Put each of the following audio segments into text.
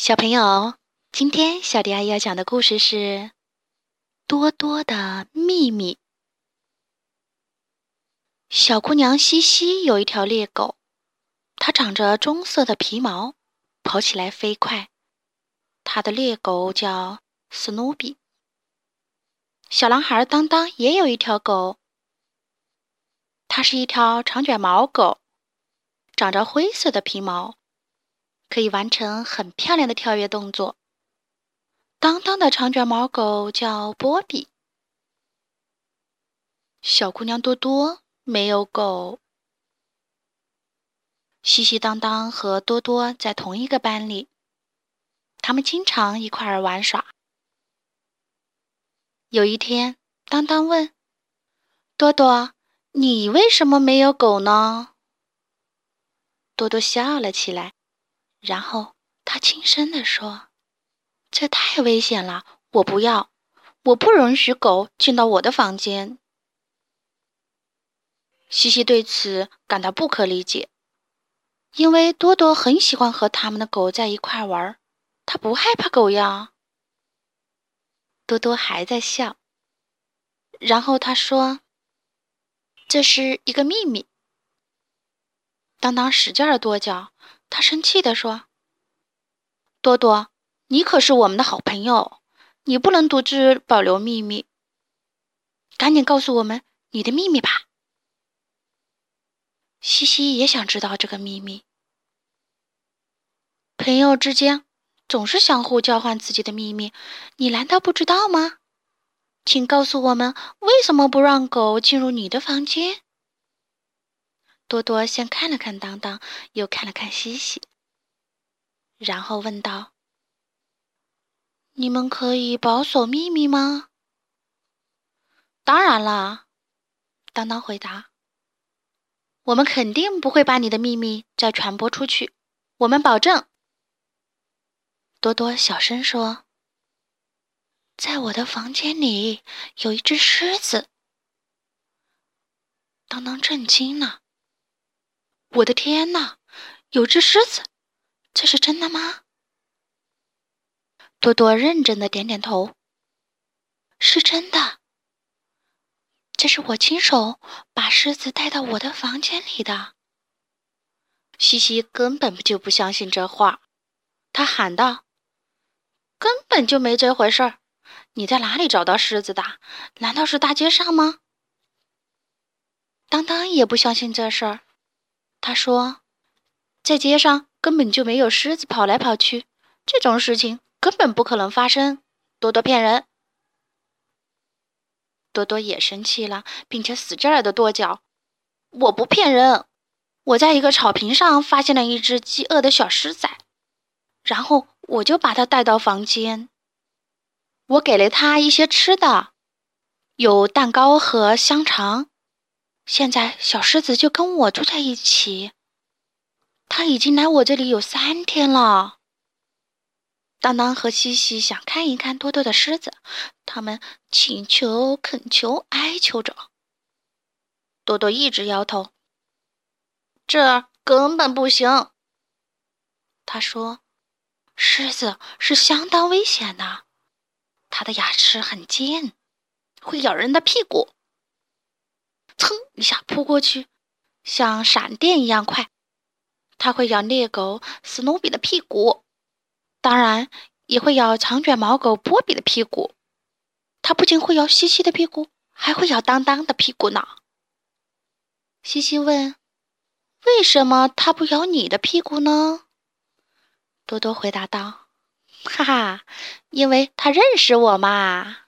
小朋友，今天小迪阿姨要讲的故事是《多多的秘密》。小姑娘西西有一条猎狗，它长着棕色的皮毛，跑起来飞快。她的猎狗叫史努比。小男孩当当也有一条狗，它是一条长卷毛狗，长着灰色的皮毛。可以完成很漂亮的跳跃动作。当当的长卷毛狗叫波比。小姑娘多多没有狗。西西当当和多多在同一个班里，他们经常一块儿玩耍。有一天，当当问多多：“你为什么没有狗呢？”多多笑了起来。然后他轻声地说：“这太危险了，我不要，我不允许狗进到我的房间。”西西对此感到不可理解，因为多多很喜欢和他们的狗在一块玩，他不害怕狗呀。多多还在笑，然后他说：“这是一个秘密。”当当使劲儿跺脚。他生气地说：“多多，你可是我们的好朋友，你不能独自保留秘密。赶紧告诉我们你的秘密吧。”西西也想知道这个秘密。朋友之间总是相互交换自己的秘密，你难道不知道吗？请告诉我们为什么不让狗进入你的房间？多多先看了看当当，又看了看西西，然后问道：“你们可以保守秘密吗？”“当然啦。”当当回答，“我们肯定不会把你的秘密再传播出去，我们保证。”多多小声说：“在我的房间里有一只狮子。”当当震惊了。我的天哪，有只狮子，这是真的吗？多多认真的点点头，是真的。这是我亲手把狮子带到我的房间里的。西西根本就不相信这话，他喊道：“根本就没这回事儿！你在哪里找到狮子的？难道是大街上吗？”当当也不相信这事儿。他说：“在街上根本就没有狮子跑来跑去，这种事情根本不可能发生。”多多骗人。多多也生气了，并且使劲儿的跺脚：“我不骗人，我在一个草坪上发现了一只饥饿的小狮仔，然后我就把它带到房间。我给了它一些吃的，有蛋糕和香肠。”现在小狮子就跟我住在一起，它已经来我这里有三天了。当当和西西想看一看多多的狮子，他们请求、恳求、哀求着。多多一直摇头，这根本不行。他说：“狮子是相当危险的，它的牙齿很尖，会咬人的屁股。”噌一下扑过去，像闪电一样快。它会咬猎狗史努比的屁股，当然也会咬长卷毛狗波比的屁股。它不仅会咬西西的屁股，还会咬当当的屁股呢。西西问：“为什么它不咬你的屁股呢？”多多回答道：“哈哈，因为它认识我嘛。”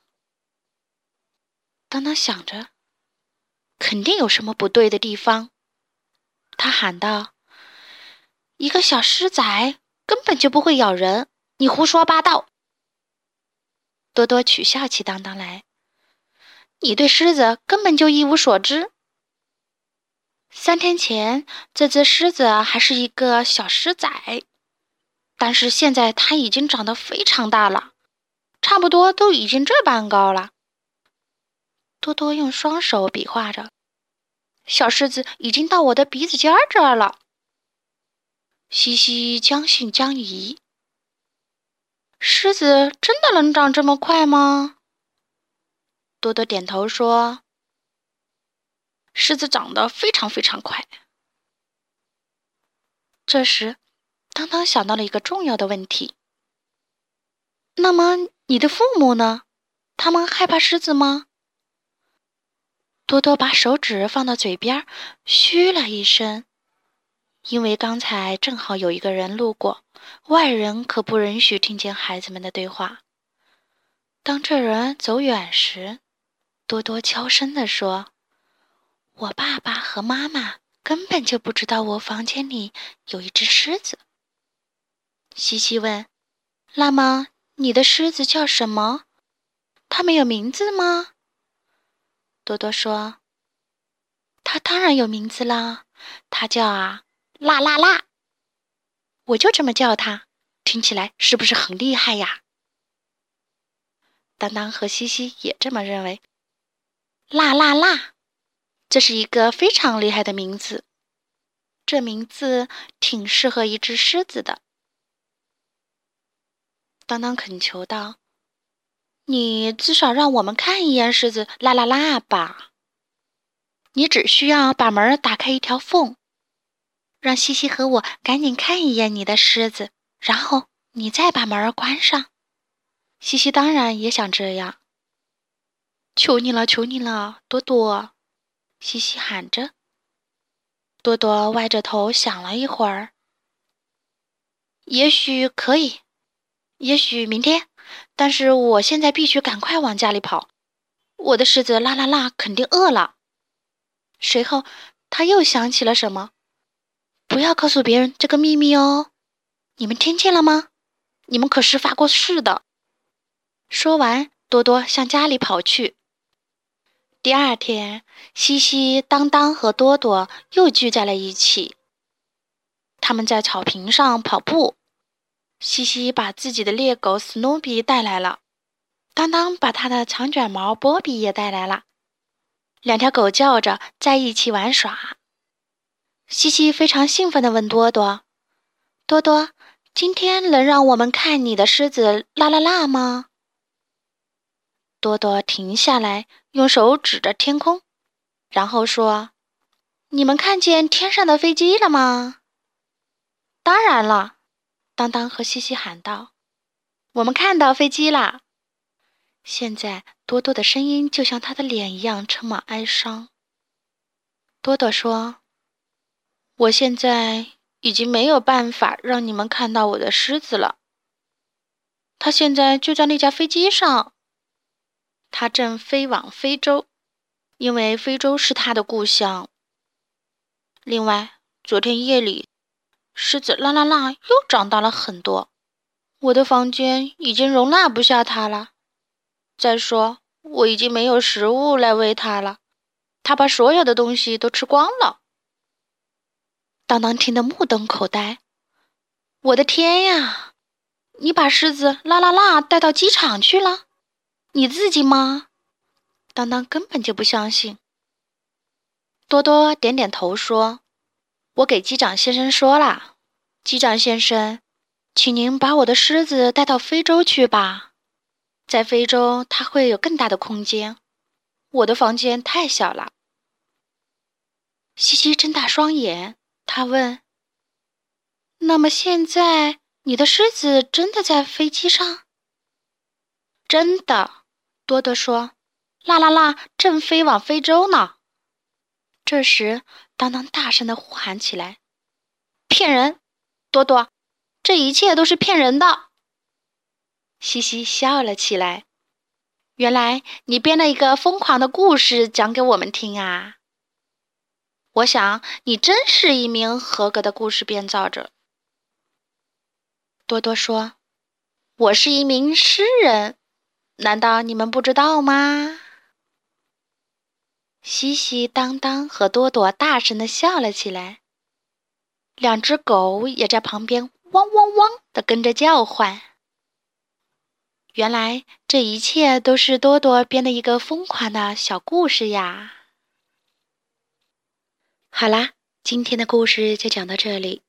当当想着。肯定有什么不对的地方，他喊道：“一个小狮仔根本就不会咬人，你胡说八道！”多多取笑起当当来：“你对狮子根本就一无所知。三天前，这只狮子还是一个小狮仔，但是现在它已经长得非常大了，差不多都已经这般高了。”多多用双手比划着，小狮子已经到我的鼻子尖儿这儿了。西西将信将疑，狮子真的能长这么快吗？多多点头说：“狮子长得非常非常快。”这时，当当想到了一个重要的问题：“那么你的父母呢？他们害怕狮子吗？”多多把手指放到嘴边，嘘了一声，因为刚才正好有一个人路过，外人可不允许听见孩子们的对话。当这人走远时，多多悄声地说：“我爸爸和妈妈根本就不知道我房间里有一只狮子。”西西问：“那么你的狮子叫什么？它没有名字吗？”多多说：“他当然有名字啦，他叫啊啦啦啦，我就这么叫他，听起来是不是很厉害呀？”当当和西西也这么认为。啦啦啦！这是一个非常厉害的名字，这名字挺适合一只狮子的。当当恳求道：“你至少让我们看一眼狮子啦啦啦吧！你只需要把门打开一条缝，让西西和我赶紧看一眼你的狮子，然后你再把门关上。”西西当然也想这样。求你了，求你了，多多！西西喊着。多多歪着头想了一会儿，也许可以，也许明天，但是我现在必须赶快往家里跑。我的狮子啦啦啦肯定饿了。随后，他又想起了什么，不要告诉别人这个秘密哦，你们听见了吗？你们可是发过誓的。说完，多多向家里跑去。第二天，西西、当当和多多又聚在了一起。他们在草坪上跑步。西西把自己的猎狗史努比带来了，当当把他的长卷毛波比也带来了。两条狗叫着在一起玩耍。西西非常兴奋地问多多：“多多，今天能让我们看你的狮子啦啦啦吗？”多多停下来，用手指着天空，然后说：“你们看见天上的飞机了吗？”“当然了！”当当和西西喊道，“我们看到飞机啦。”现在多多的声音就像他的脸一样充满哀伤。多多说：“我现在已经没有办法让你们看到我的狮子了。他现在就在那架飞机上。”他正飞往非洲，因为非洲是他的故乡。另外，昨天夜里，狮子啦啦啦又长大了很多，我的房间已经容纳不下它了。再说，我已经没有食物来喂它了，它把所有的东西都吃光了。当当听得目瞪口呆，我的天呀！你把狮子啦啦啦带到机场去了？你自己吗？当当根本就不相信。多多点点头说：“我给机长先生说了，机长先生，请您把我的狮子带到非洲去吧，在非洲它会有更大的空间，我的房间太小了。”西西睁大双眼，他问：“那么现在你的狮子真的在飞机上？”“真的。”多多说：“啦啦啦，正飞往非洲呢。”这时，当当大声的呼喊起来：“骗人！多多，这一切都是骗人的！”西西笑了起来：“原来你编了一个疯狂的故事讲给我们听啊！我想你真是一名合格的故事编造者。”多多说：“我是一名诗人。”难道你们不知道吗？西西、当当和多多大声的笑了起来，两只狗也在旁边汪汪汪的跟着叫唤。原来这一切都是多多编的一个疯狂的小故事呀！好啦，今天的故事就讲到这里。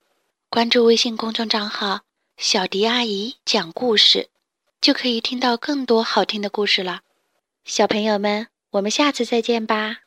关注微信公众账号“小迪阿姨讲故事”。就可以听到更多好听的故事了。小朋友们，我们下次再见吧。